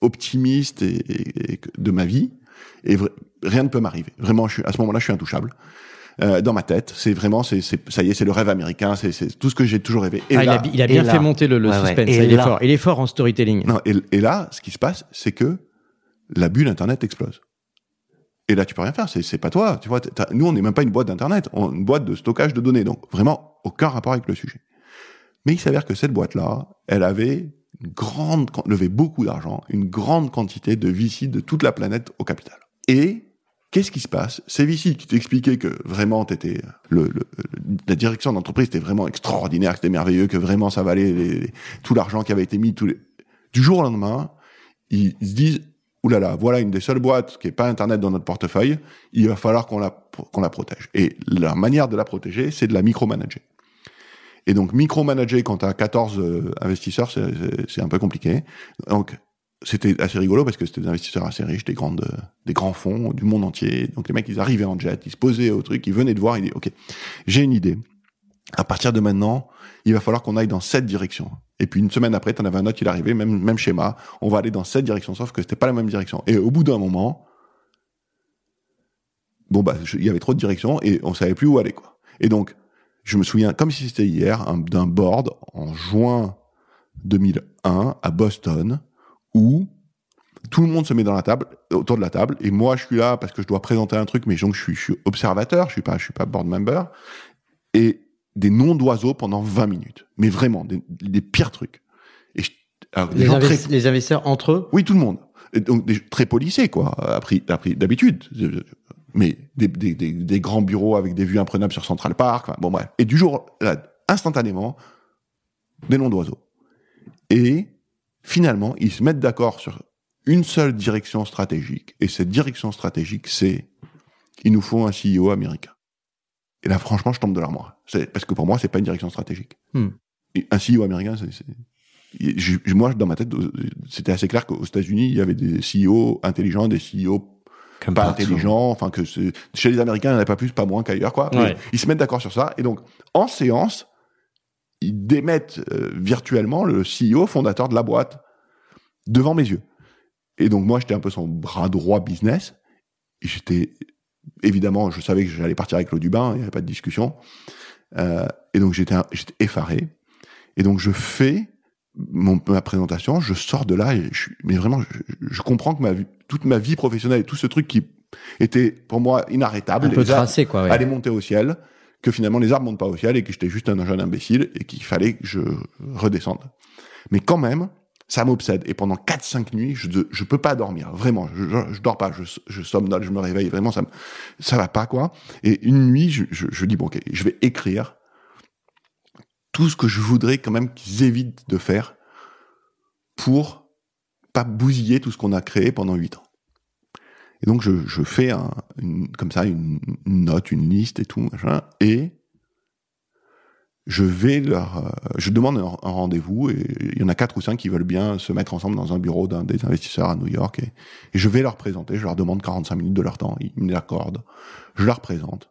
optimiste et, et- et que- de ma vie. Et rien ne peut m'arriver. Vraiment, je suis, à ce moment-là, je suis intouchable. Euh, dans ma tête, c'est vraiment, c'est, ça y est, c'est le rêve américain, c'est, tout ce que j'ai toujours rêvé. Et Ah, il, a, bi- il a et bien là. fait monter le, le Ouais, ouais. suspense. Et ça, il est fort. Il est fort en storytelling. non, et, et là, ce qui se passe, c'est que la bulle Internet explose. Et là, tu peux rien faire. C'est, pas toi. Tu vois, nous, on n'est même pas une boîte d'Internet. Une boîte de stockage de données. Donc, vraiment, aucun rapport avec le sujet. Mais il s'avère que cette boîte-là, elle avait une grande, levait beaucoup d'argent, une grande quantité de VC de toute la planète au capital. Et qu'est-ce qui se passe? Ces VC qui t'expliquaient que vraiment, t'étais le, le- la direction d'entreprise était vraiment extraordinaire, que c'était merveilleux, que vraiment ça valait les- les- tout l'argent qui avait été mis. Tous les... Du jour au lendemain, ils se disent Ouh là là, voilà une des seules boîtes qui est pas Internet dans notre portefeuille. Il va falloir qu'on la la protège. Et la manière de la protéger, c'est de la micromanager. Et donc micromanager quand tu as 14 euh, investisseurs, c'est un peu compliqué. Donc c'était assez rigolo parce que c'était des investisseurs assez riches, des grandes, euh, des grands fonds du monde entier. Donc les mecs, ils arrivaient en jet, ils se posaient au truc, ils venaient de voir, ils disaient, OK, j'ai une idée. À partir de maintenant, il va falloir qu'on aille dans cette direction. Et puis une semaine après, t'en avais un autre, il arrivait, même, même schéma, on va aller dans cette direction, sauf que c'était pas la même direction. Et au bout d'un moment, bon bah, il y avait trop de directions et on savait plus où aller, quoi. Et donc, je me souviens, comme si c'était hier, un- d'un board en juin 2001 à Boston où tout le monde se met dans la table, autour de la table, et moi je suis là parce que je dois présenter un truc, mais donc je suis, je suis observateur, je suis pas, je suis pas board member, et des noms d'oiseaux pendant 20 minutes, mais vraiment des, des pires trucs. Et je- alors, des Les, gens très- investi- les investisseurs entre eux? oui, tout le monde. Et donc des, très policés, quoi, appris, appris d'habitude. Mais des, des, des, des grands bureaux avec des vues imprenables sur Central Park. enfin, bon, bref. Et du jour, là, instantanément, des noms d'oiseaux. Et finalement, ils se mettent d'accord sur une seule direction stratégique. Et cette direction stratégique, c'est il nous faut un CEO américain. Et là, franchement, je tombe de l'armoire. Parce que pour moi, c'est pas une direction stratégique. Hmm. Et un CEO américain, c'est, moi, dans ma tête, c'était assez clair qu'aux États-Unis, il y avait des CEO intelligents, des CEO Comme pas partout. intelligents, enfin que chez les Américains, il n'y en a pas plus, pas moins qu'ailleurs, quoi. Ouais. ils se mettent d'accord sur ça. Et donc, en séance, ils démettent euh, virtuellement le CEO fondateur de la boîte devant mes yeux. Et donc, moi, j'étais un peu son bras droit business. J'étais, évidemment, je savais que j'allais partir avec l'eau du bain, il n'y avait pas de discussion. Euh, et donc, j'étais, effaré. Et donc, je fais mon, ma présentation, je sors de là, et je, mais vraiment, je, je comprends que ma vie, toute ma vie professionnelle et tout ce truc qui était pour moi inarrêtable. Un peu tracé, quoi. ouais. allaient monter au ciel, que finalement les arbres montent pas au ciel et que j'étais juste un jeune imbécile et qu'il fallait que je redescende. Mais quand même, ça m'obsède. Et pendant 4-5 nuits, je, je peux pas dormir. Vraiment, je, je, je dors pas. Je, je somnole, je me réveille. Vraiment, ça me, ça va pas, quoi. Et une nuit, je, dis, bon, ok, je vais écrire tout ce que je voudrais quand même qu'ils évitent de faire pour pas bousiller tout ce qu'on a créé pendant 8 ans. Et donc, je, je fais un, une, comme ça une, une note, une liste et tout, machin, et je vais leur, euh, je demande un, rendez-vous et il y en a quatre ou cinq qui veulent bien se mettre ensemble dans un bureau d'un des investisseurs à New York et, je vais leur présenter, je leur demande 45 minutes de leur temps, ils me l'accordent, je leur présente,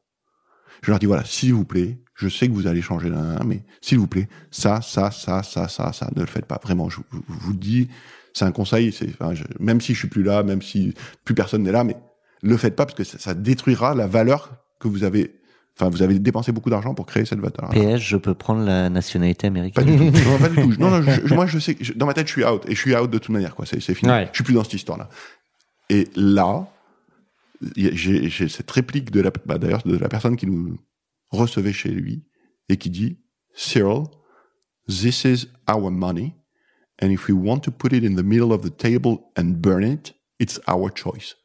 je leur dis voilà, s'il vous plaît, je sais que vous allez changer d'un, mais s'il vous plaît, ça, ça, ça, ça, ça, ça, ne le faites pas, vraiment, je, vous dis, c'est un conseil, c'est, enfin, même si je suis plus là, même si plus personne n'est là, mais le faites pas parce que ça détruira la valeur que vous avez, enfin, vous avez dépensé beaucoup d'argent pour créer cette valeur. PS, je peux prendre la nationalité Pas américaine. du tout. Non, pas du tout. Non, non, je- je- moi, je sais que je- dans ma tête, je suis out. Et je suis out de toute manière, quoi. C'est, fini. Ouais. Je suis plus dans cette histoire-là. Et là, j'ai cette réplique de la, bah, d'ailleurs, de la personne qui nous recevait chez lui et qui dit, Cyril, this is our money. And if we want to put it in the middle of the table and burn it, it's our choice.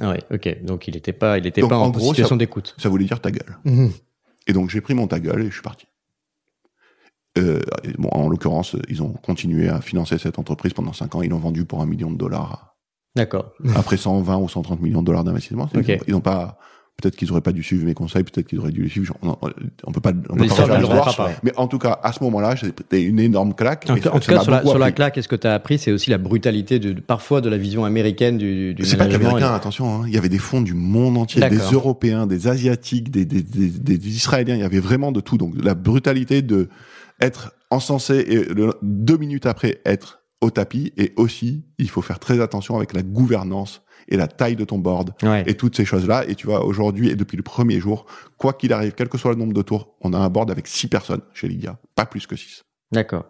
Ah ouais, ok. Donc il n'était pas, il était Donc, pas en, en gros, situation d'écoute. Ça voulait dire ta gueule. Mhm. Et donc j'ai pris mon ta gueule et je suis parti. Euh, bon, en l'occurrence, ils ont continué à financer cette entreprise pendant 5 ans. Ils l'ont vendu pour un million de dollars. D'accord. Après 120 ou 130 millions de dollars d'investissement. Ok. Ils n'ont pas. Peut-être qu'ils auraient pas dû suivre mes conseils. Peut-être qu'ils auraient dû les suivre. On, on, on peut pas. On peut pas refera pas. Mais en tout cas, à ce moment-là, c'était une énorme claque. En, et ça- tout cas, sur la, sur claque, est-ce que tu as appris? C'est aussi la brutalité de, parfois de la vision américaine du, du C'est pas qu'américain, attention. hein. Il y avait des fonds du monde entier, des. Européens, des Asiatiques, des, des, des, des Israéliens. Il y avait vraiment de tout. Donc la brutalité de être encensé et le- deux minutes après être au tapis. Et aussi, il faut faire très attention avec la gouvernance et la taille de ton board Ouais. et toutes ces choses-là. Et tu vois, aujourd'hui et depuis le premier jour, quoi qu'il arrive, quel que soit le nombre de tours, on a un board avec six personnes chez Lydia, pas plus que six. D'accord.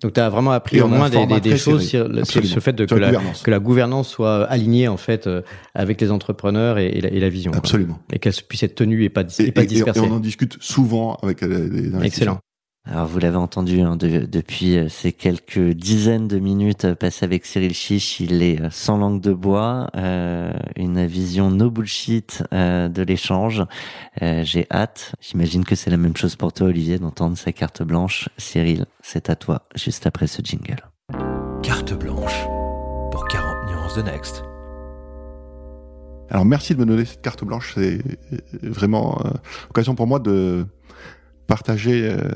Donc tu as vraiment appris au moins des, choses sur, sur le fait de, que, la la, gouvernance. que la gouvernance soit alignée en fait euh, avec les entrepreneurs et, et la, et la vision. quoi. Absolument. Et qu'elle puisse être tenue et pas, dis- Et, pas dispersée. on en discute souvent avec euh, les investisseurs. Excellent. Alors vous l'avez entendu hein, de- depuis euh, ces quelques dizaines de minutes euh, passées avec Cyril Chiche, il est euh, sans langue de bois, euh, une vision no bullshit euh, de l'échange. Euh, J'ai hâte, j'imagine que c'est la même chose pour toi Olivier d'entendre sa carte blanche. Cyril, c'est à toi juste après ce jingle. Carte blanche pour 40 nuances de Next. Alors merci de me donner cette carte blanche, c'est vraiment euh, l'occasion pour moi de partager euh,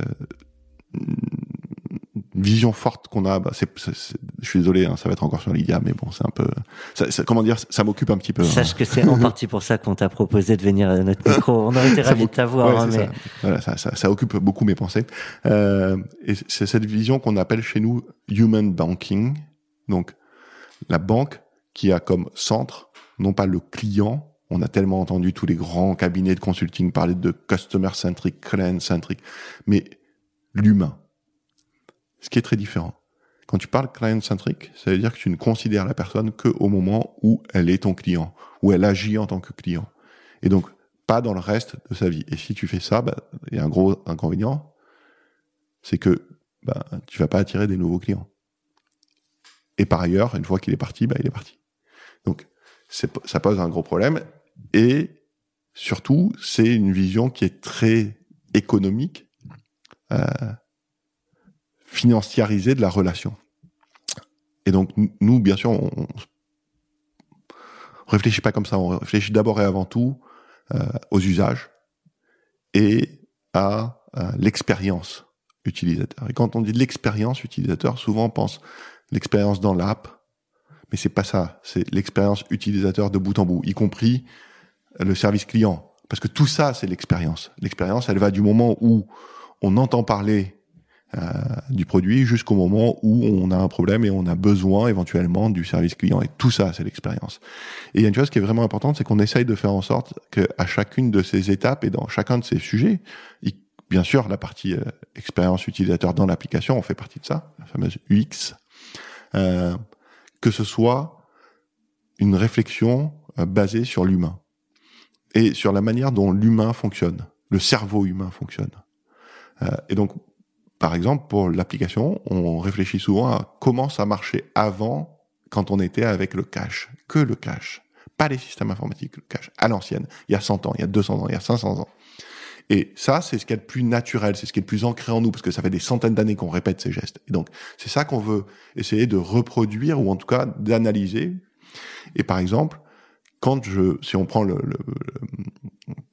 une vision forte qu'on a. Bah, c'est, c'est- c'est- je suis désolé, hein, ça va être encore sur Lydia, mais bon, c'est un peu, ça, ça- comment dire, ça m'occupe un petit peu. hein. Sache que c'est en partie pour ça qu'on t'a proposé de venir à notre micro. On aurait été ravis de t'avoir, ouais, hein, mais ça. Voilà, ça, ça, ça occupe beaucoup mes pensées. Euh, et c'est cette vision qu'on appelle chez nous human banking, donc la banque qui a comme centre non pas le client. On a tellement entendu tous les grands cabinets de consulting parler de customer centric, client centric, mais l'humain. Ce qui est très différent. Quand tu parles client centric, ça veut dire que tu ne considères la personne que au moment où elle est ton client, où elle agit en tant que client. Et donc, pas dans le reste de sa vie. Et si tu fais ça, bah, il y a un gros inconvénient, c'est que bah, tu vas pas attirer des nouveaux clients. Et par ailleurs, une fois qu'il est parti, bah, il est parti. Donc, ça pose un gros problème. Et surtout, c'est une vision qui est très économique, euh, financiarisée de la relation. Et donc, nous- bien sûr, on, on réfléchit pas comme ça. On réfléchit d'abord et avant tout euh, aux usages et à euh, l'expérience utilisateur. Et quand on dit l'expérience utilisateur, souvent on pense l'expérience dans l'app, mais c'est pas ça. C'est l'expérience utilisateur de bout en bout, y compris le service client. Parce que tout ça, c'est l'expérience. L'expérience, elle va du moment où on entend parler euh, du produit jusqu'au moment où on a un problème et on a besoin éventuellement du service client. Et tout ça, c'est l'expérience. Et il y a une chose qui est vraiment importante, c'est qu'on essaye de faire en sorte qu'à chacune de ces étapes et dans chacun de ces sujets, bien sûr, la partie euh, expérience utilisateur dans l'application, on fait partie de ça, la fameuse UX, euh, que ce soit une réflexion euh, basées sur l'humain et sur la manière dont l'humain fonctionne, le cerveau humain fonctionne. Euh, et donc, par exemple, pour l'application, on réfléchit souvent à comment ça marchait avant quand on était avec le cache, que le cache, pas les systèmes informatiques, le cache, à l'ancienne, il y a 100 ans, il y a 200 ans, il y a 500 ans. Et ça, c'est ce qui est le plus naturel, c'est ce qui est le plus ancré en nous, parce que ça fait des centaines d'années qu'on répète ces gestes. Et donc, c'est ça qu'on veut essayer de reproduire, ou en tout cas d'analyser. Et par exemple, quand je, si on prend le, le,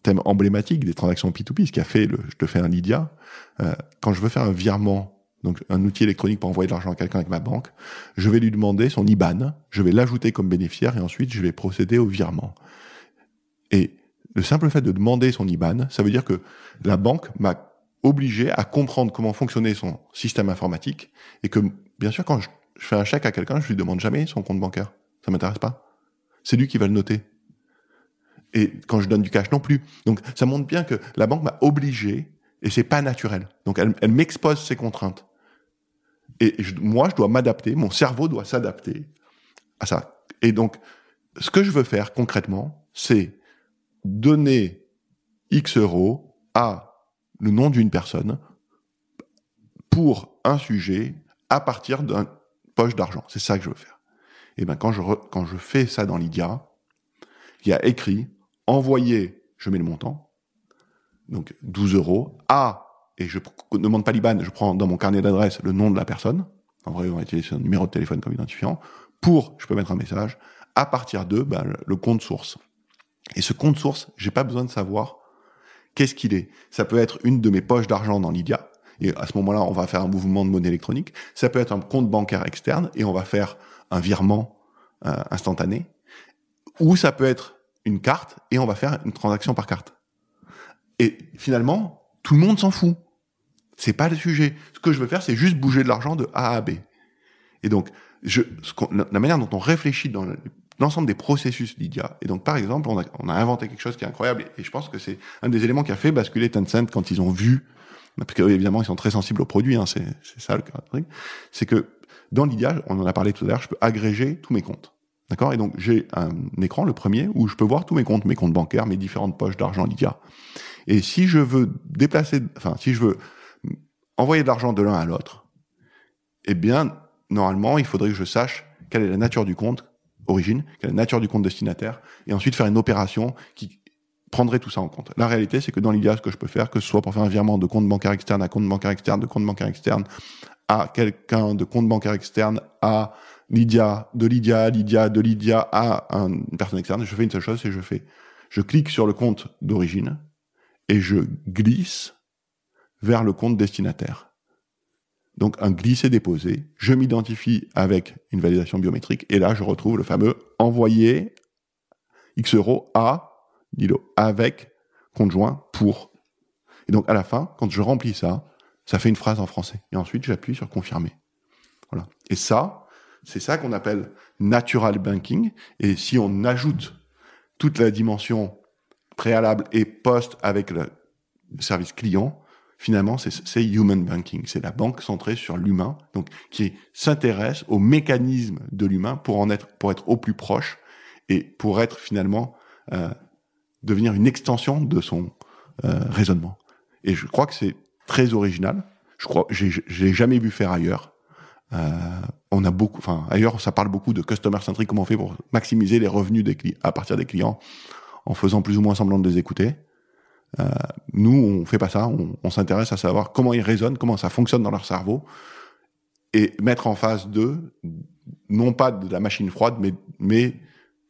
thème emblématique des transactions P2P, ce qui a fait, le, je te fais un Lydia, euh, quand je veux faire un virement, donc un outil électronique pour envoyer de l'argent à quelqu'un avec ma banque, je vais lui demander son IBAN, je vais l'ajouter comme bénéficiaire et ensuite je vais procéder au virement. Et le simple fait de demander son IBAN, ça veut dire que la banque m'a obligé à comprendre comment fonctionnait son système informatique et que, bien sûr, quand je, fais un chèque à quelqu'un, je lui demande jamais son compte bancaire. Ça m'intéresse pas. C'est lui qui va le noter. Et quand je donne du cash non plus. Donc, ça montre bien que la banque m'a obligé et c'est pas naturel. Donc, elle, m'expose ses contraintes. Et moi, je dois m'adapter, mon cerveau doit s'adapter à ça. Et donc, ce que je veux faire concrètement, c'est donner X euros à le nom d'une personne pour un sujet à partir d'un poche d'argent. C'est ça que je veux faire. Et ben quand je quand je fais ça dans Lydia, il y a écrit envoyer, je mets le montant, donc 12 euros à et je ne demande pas l'IBAN, je prends dans mon carnet d'adresse le nom de la personne. En vrai, on va utiliser son numéro de téléphone comme identifiant. Pour, je peux mettre un message. À partir de ben, le compte source. Et ce compte source, j'ai pas besoin de savoir qu'est-ce qu'il est. Ça peut être une de mes poches d'argent dans Lydia. Et à ce moment-là, on va faire un mouvement de monnaie électronique. Ça peut être un compte bancaire externe et on va faire un virement euh, instantané. Ou ça peut être une carte et on va faire une transaction par carte. Et finalement, tout le monde s'en fout. C'est pas le sujet. Ce que je veux faire, c'est juste bouger de l'argent de A à B. Et donc, je, la manière dont on réfléchit dans l'ensemble des processus Lydia. Et donc, par exemple, on a, on a, inventé quelque chose qui est incroyable, et je pense que c'est un des éléments qui a fait basculer Tencent quand ils ont vu, parce que évidemment, ils sont très sensibles aux produits, hein, c'est ça le truc, c'est que dans Lydia, on en a parlé tout à l'heure, je peux agréger tous mes comptes. D'accord? Et donc, j'ai un écran, le premier, où je peux voir tous mes comptes, mes comptes bancaires, mes différentes poches d'argent Lydia. Et si je veux déplacer, enfin, si je veux envoyer de l'argent de l'un à l'autre, eh bien, normalement, il faudrait que je sache quelle est la nature du compte, origine, quelle est la nature du compte destinataire, et ensuite faire une opération qui prendrait tout ça en compte. La réalité, c'est que dans l'IA, ce que je peux faire, que ce soit pour faire un virement de compte bancaire externe à compte bancaire externe, de compte bancaire externe à quelqu'un, de compte bancaire externe à Lydia, de Lydia à Lydia, de Lydia à une personne externe, je fais une seule chose, c'est je fais, je clique sur le compte d'origine et je glisse vers le compte destinataire. Donc un glisser-déposer, je m'identifie avec une validation biométrique et là je retrouve le fameux envoyer X euros à Nilo avec conjoint pour. Et donc à la fin, quand je remplis ça, ça fait une phrase en français. Et ensuite j'appuie sur confirmer. Voilà. Et ça, c'est ça qu'on appelle natural banking. Et si on ajoute toute la dimension préalable et post avec le service client, finalement, c'est human banking. C'est la banque centrée sur l'humain, donc qui s'intéresse aux mécanismes de l'humain pour en être, pour être au plus proche et pour être finalement euh, devenir une extension de son euh, raisonnement. Et je crois que c'est très original. Je crois, j'ai jamais vu faire ailleurs. Euh, on a beaucoup, enfin ailleurs, ça parle beaucoup de customer centric, comment on fait pour maximiser les revenus des clients à partir des clients en faisant plus ou moins semblant de les écouter. Euh, nous, on fait pas ça. On, s'intéresse à savoir comment ils raisonnent, comment ça fonctionne dans leur cerveau, et mettre en face d'eux, non pas de la machine froide, mais, mais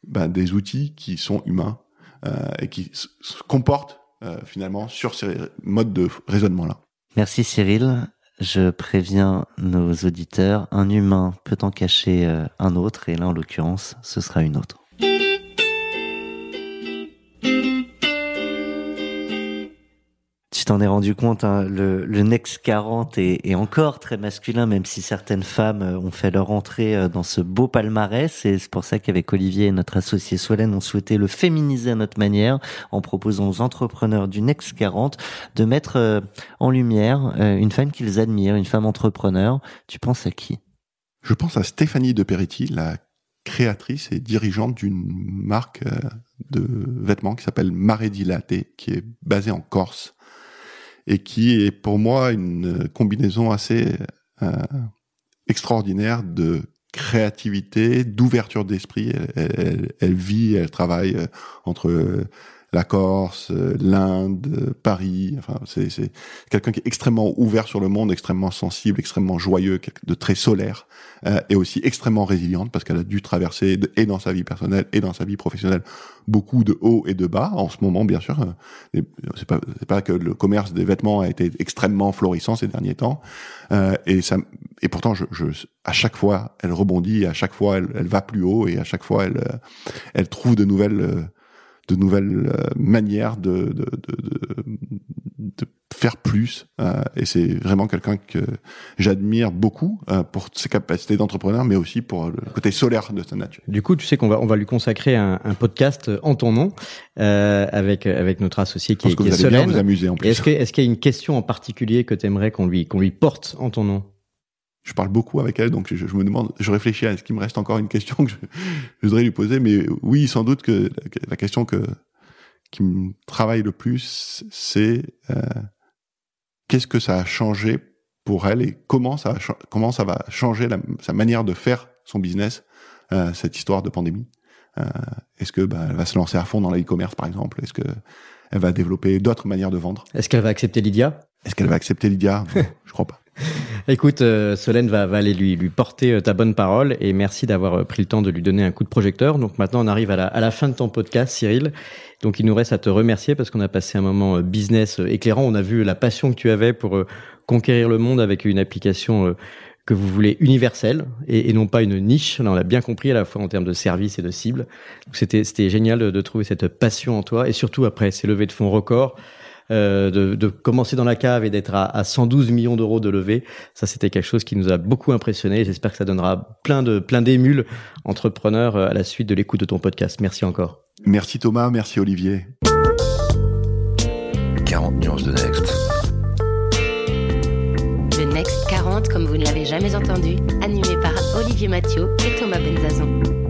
ben, des outils qui sont humains euh, et qui se comportent euh, finalement sur ces modes de raisonnement-là. Merci Cyril. Je préviens nos auditeurs, un humain peut en cacher un autre, et là en l'occurrence, ce sera une autre. Tu t'en es rendu compte, hein, le, le, Next 40 est, est, encore très masculin, même si certaines femmes euh, ont fait leur entrée euh, dans ce beau palmarès. Et c'est pour ça qu'avec Olivier et notre associé Solène, on souhaitait le féminiser à notre manière, en proposant aux entrepreneurs du Next 40 de mettre euh, en lumière une femme qu'ils admirent, une femme entrepreneur. Tu penses à qui? Je pense à Stéphanie de Peretti, la créatrice et dirigeante d'une marque de vêtements qui s'appelle Mare Dilaté, qui est basée en Corse et qui est pour moi une combinaison assez euh, extraordinaire de créativité, d'ouverture d'esprit. Elle, elle, elle, vit, elle travaille euh, entre la Corse, euh, l'Inde, euh, Paris. Enfin, c'est, quelqu'un qui est extrêmement ouvert sur le monde, extrêmement sensible, extrêmement joyeux, de très solaire, euh, et aussi extrêmement résiliente parce qu'elle a dû traverser et dans sa vie personnelle et dans sa vie professionnelle beaucoup de hauts et de bas. En ce moment, bien sûr, c'est pas pas que le commerce des vêtements a été extrêmement florissant ces derniers temps, euh, et ça et pourtant, je, je, à chaque fois, elle rebondit, à chaque fois, elle, elle va plus haut, et à chaque fois, elle elle trouve de nouvelles de nouvelles euh, manières de, de, de, de, faire plus. Euh, et c'est vraiment quelqu'un que j'admire beaucoup euh, pour ses capacités d'entrepreneur, mais aussi pour le côté solaire de sa nature. Du coup, tu sais qu'on va on va lui consacrer un, un podcast en ton nom euh, avec avec notre associé qui, est, que qui vous est allez Solène. bien vous amuser en plus. Est-ce que est-ce qu'il y a une question en particulier que tu aimerais qu'on lui qu'on lui porte en ton nom? Je parle beaucoup avec elle, donc je, je, me demande, je réfléchis à est-ce qu'il me reste encore une question que je, je, voudrais lui poser, mais oui, sans doute que la question que qui me travaille le plus, c'est euh, qu'est-ce que ça a changé pour elle et comment ça, a, comment ça va changer la, sa manière de faire son business, euh, cette histoire de pandémie? Euh, Est-ce que bah, elle va se lancer à fond dans l'e-commerce, par exemple? Est-ce que elle va développer d'autres manières de vendre? Est-ce qu'elle va accepter Lydia? Est-ce qu'elle va accepter Lydia? Je crois pas. Écoute, euh, Solène va, va aller lui, lui porter euh, ta bonne parole et merci d'avoir euh, pris le temps de lui donner un coup de projecteur. Donc maintenant, on arrive à la, à la fin de ton podcast, Cyril. Donc il nous reste à te remercier parce qu'on a passé un moment business éclairant. On a vu la passion que tu avais pour conquérir le monde avec une application que vous voulez universelle et, non pas une niche. Là, on l'a bien compris à la fois en termes de service et de cible. C'était génial de, de, trouver cette passion en toi et surtout après ces levées de fonds records. Euh, de, de, commencer dans la cave et d'être à, à 112 millions d'euros de levée, ça c'était quelque chose qui nous a beaucoup impressionné. J'espère que ça donnera plein de plein d'émules entrepreneurs à la suite de l'écoute de ton podcast. Merci encore. Merci Thomas, merci Olivier. 40 nuances de Next. Le Next 40, comme vous ne l'avez jamais entendu, animé par Olivier Mathieu et Thomas Benzazon.